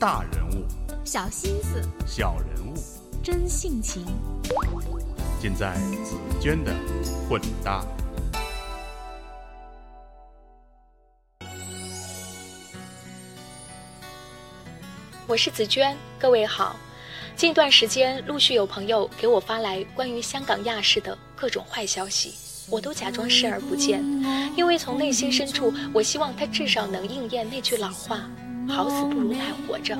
大人物，小心思，小人物，真性情，尽在紫娟的混搭。我是紫娟，各位好。近段时间，陆续有朋友给我发来关于香港亚视的各种坏消息，我都假装视而不见，因为从内心深处，我希望它至少能应验那句老话：好死不如赖活着，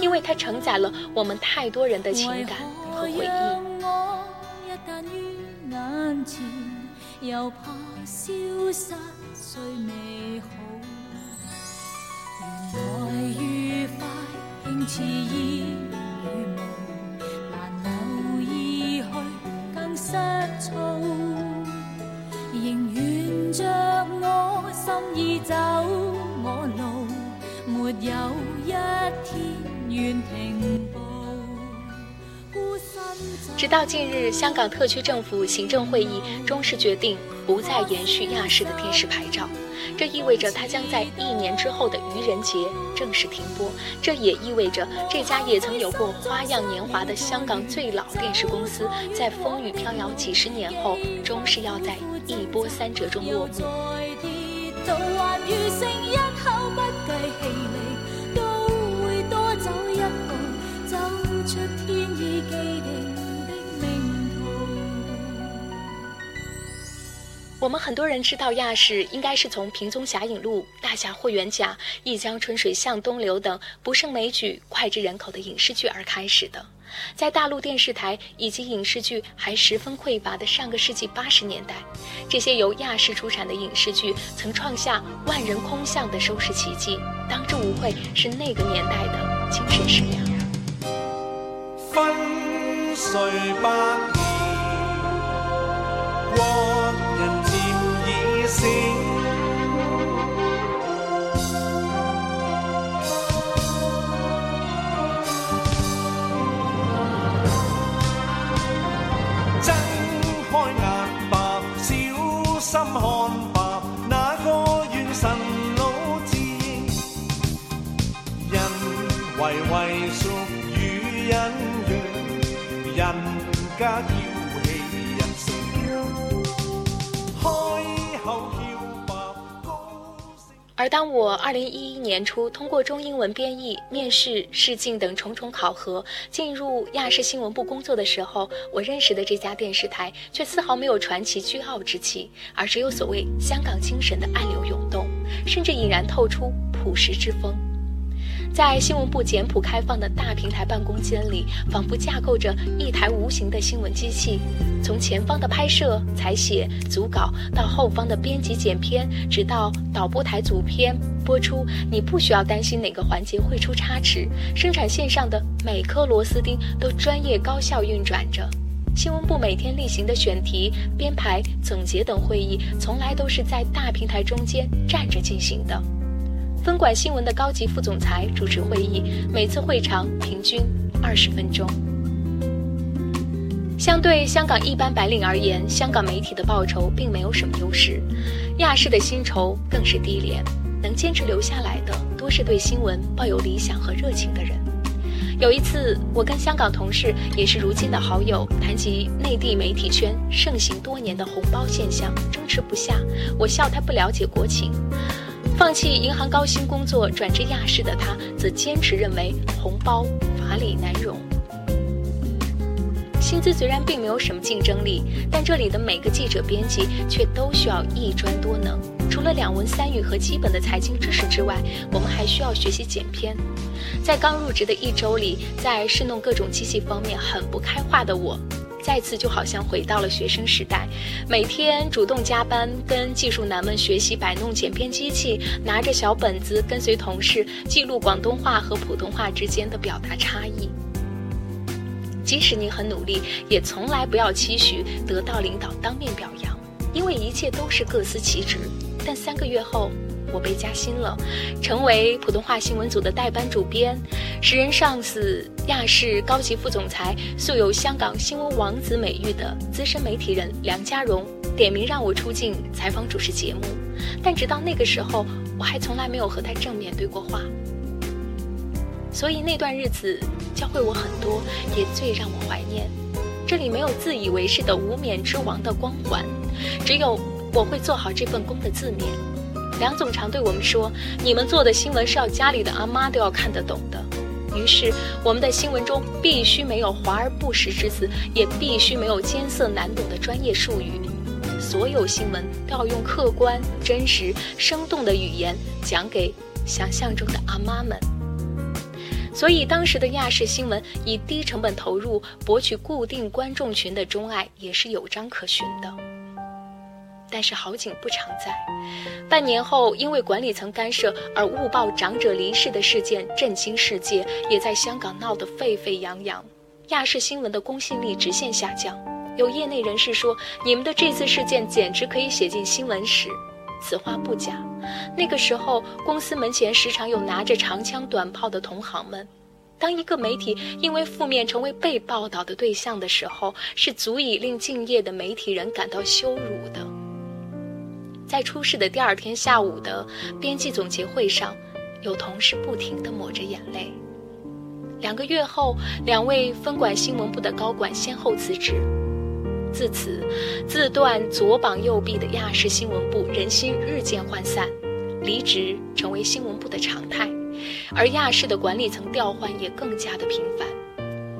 因为它承载了我们太多人的情感和回忆。直到近日，香港特区政府行政会议终是决定不再延续亚视的电视牌照，这意味着它将在一年之后的愚人节正式停播。这也意味着这家也曾有过花样年华的香港最老电视公司，在风雨飘摇几十年后，终是要在一波三折中落幕。我们很多人知道亚视应该是从平宗侠影录、大侠霍元甲、一江春水向东流等不胜枚举、脍炙人口的影视剧而开始的。在大陆电视台以及影视剧还十分匮乏的上个世纪八十年代，这些由亚视出产的影视剧曾创下万人空巷的收视奇迹，当之无愧是那个年代的精神食粮。分岁八而当我二零一一年初通过中英文编译、面试、试镜等重重考核进入亚视新闻部工作的时候，我认识的这家电视台却丝毫没有传奇倨傲之气，而只有所谓香港精神的暗流涌动，甚至隐然透出朴实之风。在新闻部简朴开放的大平台办公间里，仿佛架构着一台无形的新闻机器。从前方的拍摄、采写、组稿，到后方的编辑、剪片，直到导播台组片、播出，你不需要担心哪个环节会出差池。生产线上的每颗螺丝钉都专业高效运转着。新闻部每天例行的选题、编排、总结等会议，从来都是在大平台中间站着进行的。分管新闻的高级副总裁主持会议，每次会长平均二十分钟。相对香港一般白领而言，香港媒体的报酬并没有什么优势，亚视的薪酬更是低廉。能坚持留下来的，多是对新闻抱有理想和热情的人。有一次，我跟香港同事，也是如今的好友，谈及内地媒体圈盛行多年的红包现象，争执不下。我笑他不了解国情。放弃银行高薪工作转至亚视的他，则坚持认为红包法理难容。薪资虽然并没有什么竞争力，但这里的每个记者、编辑却都需要一专多能。除了两文三语和基本的财经知识之外，我们还需要学习剪片。在刚入职的一周里，在试弄各种机器方面很不开化的我。再次就好像回到了学生时代，每天主动加班，跟技术男们学习摆弄剪片机器，拿着小本子跟随同事记录广东话和普通话之间的表达差异。即使你很努力，也从来不要期许得到领导当面表扬，因为一切都是各司其职。但三个月后。我被加薪了，成为普通话新闻组的代班主编，时任上司亚视高级副总裁，素有香港新闻王子美誉的资深媒体人梁家荣点名让我出镜采访主持节目，但直到那个时候，我还从来没有和他正面对过话。所以那段日子教会我很多，也最让我怀念。这里没有自以为是的无冕之王的光环，只有我会做好这份工的字面。梁总常对我们说：“你们做的新闻是要家里的阿妈都要看得懂的。”于是，我们的新闻中必须没有华而不实之词，也必须没有艰涩难懂的专业术语。所有新闻都要用客观、真实、生动的语言讲给想象中的阿妈们。所以，当时的亚视新闻以低成本投入博取固定观众群的钟爱也是有章可循的。但是好景不常在，半年后因为管理层干涉而误报长者离世的事件震惊世界，也在香港闹得沸沸扬扬，亚视新闻的公信力直线下降。有业内人士说：“你们的这次事件简直可以写进新闻史。”此话不假。那个时候，公司门前时常有拿着长枪短炮的同行们。当一个媒体因为负面成为被报道的对象的时候，是足以令敬业的媒体人感到羞辱的。在出事的第二天下午的编辑总结会上，有同事不停地抹着眼泪。两个月后，两位分管新闻部的高管先后辞职。自此，自断左膀右臂的亚视新闻部人心日渐涣散，离职成为新闻部的常态，而亚视的管理层调换也更加的频繁。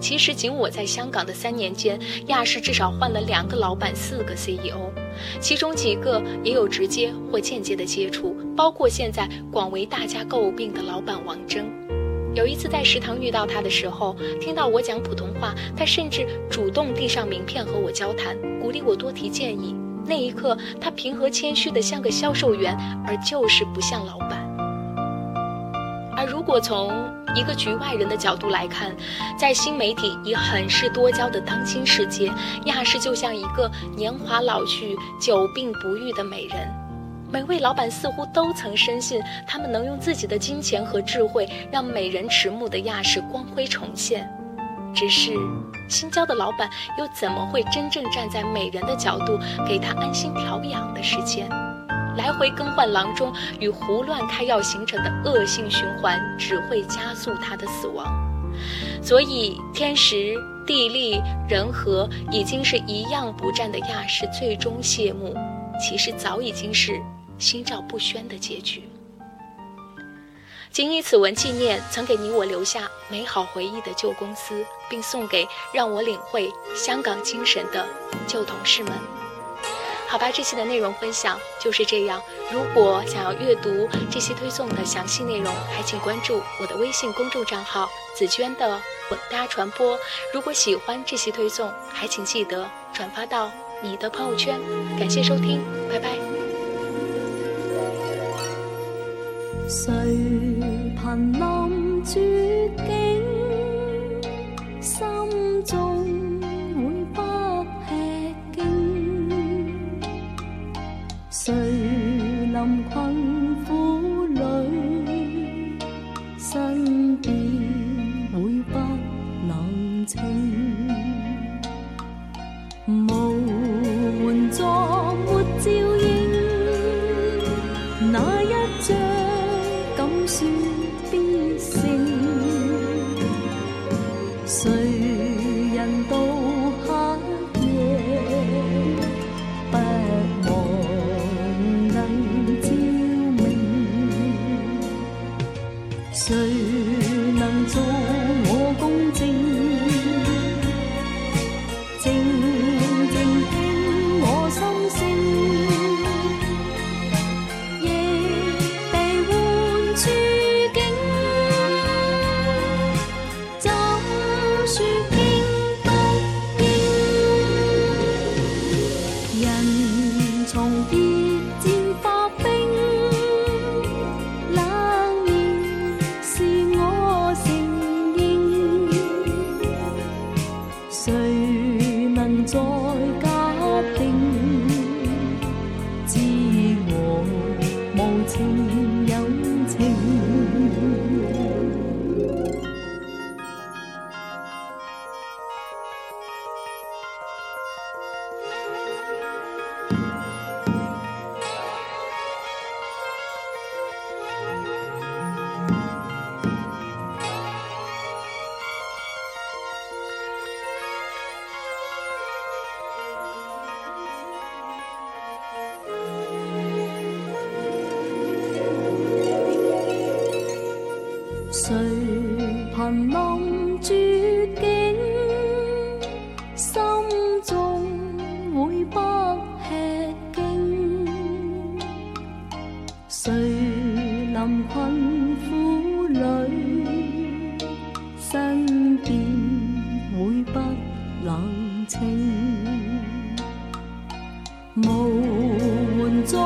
其实，仅我在香港的三年间，亚视至少换了两个老板，四个 CEO，其中几个也有直接或间接的接触，包括现在广为大家诟病的老板王峥。有一次在食堂遇到他的时候，听到我讲普通话，他甚至主动递上名片和我交谈，鼓励我多提建议。那一刻，他平和谦虚的像个销售员，而就是不像老板。而如果从一个局外人的角度来看，在新媒体已很是多娇的当今世界，亚视就像一个年华老去、久病不愈的美人。每位老板似乎都曾深信，他们能用自己的金钱和智慧，让美人迟暮的亚视光辉重现。只是，新交的老板又怎么会真正站在美人的角度，给她安心调养的时间？来回更换郎中与胡乱开药形成的恶性循环，只会加速他的死亡。所以，天时、地利、人和已经是一样不占的亚视，最终谢幕，其实早已经是。心照不宣的结局。仅以此文纪念曾给你我留下美好回忆的旧公司，并送给让我领会香港精神的旧同事们。好吧，这期的内容分享就是这样。如果想要阅读这些推送的详细内容，还请关注我的微信公众账号“紫娟的混搭传播”。如果喜欢这些推送，还请记得转发到你的朋友圈。感谢收听，拜拜。谁凭临绝境，心中困苦里，身边会不冷清？无援助，没照应，那一张敢？说必胜，谁凭临绝境，心中会不吃惊？谁临困苦里，身边会不冷清？无援助，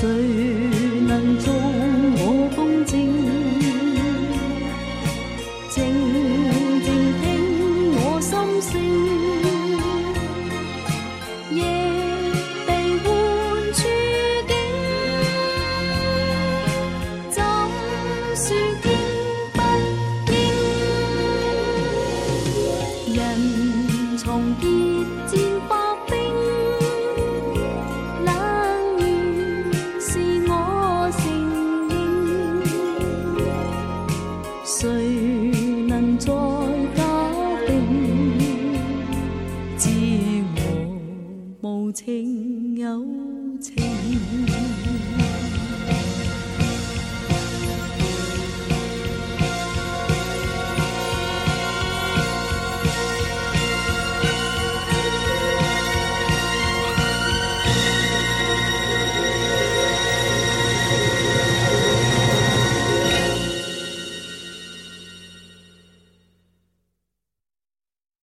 谁能做我风筝？静静听我心声，亦被换处境，怎说应不应？人从结战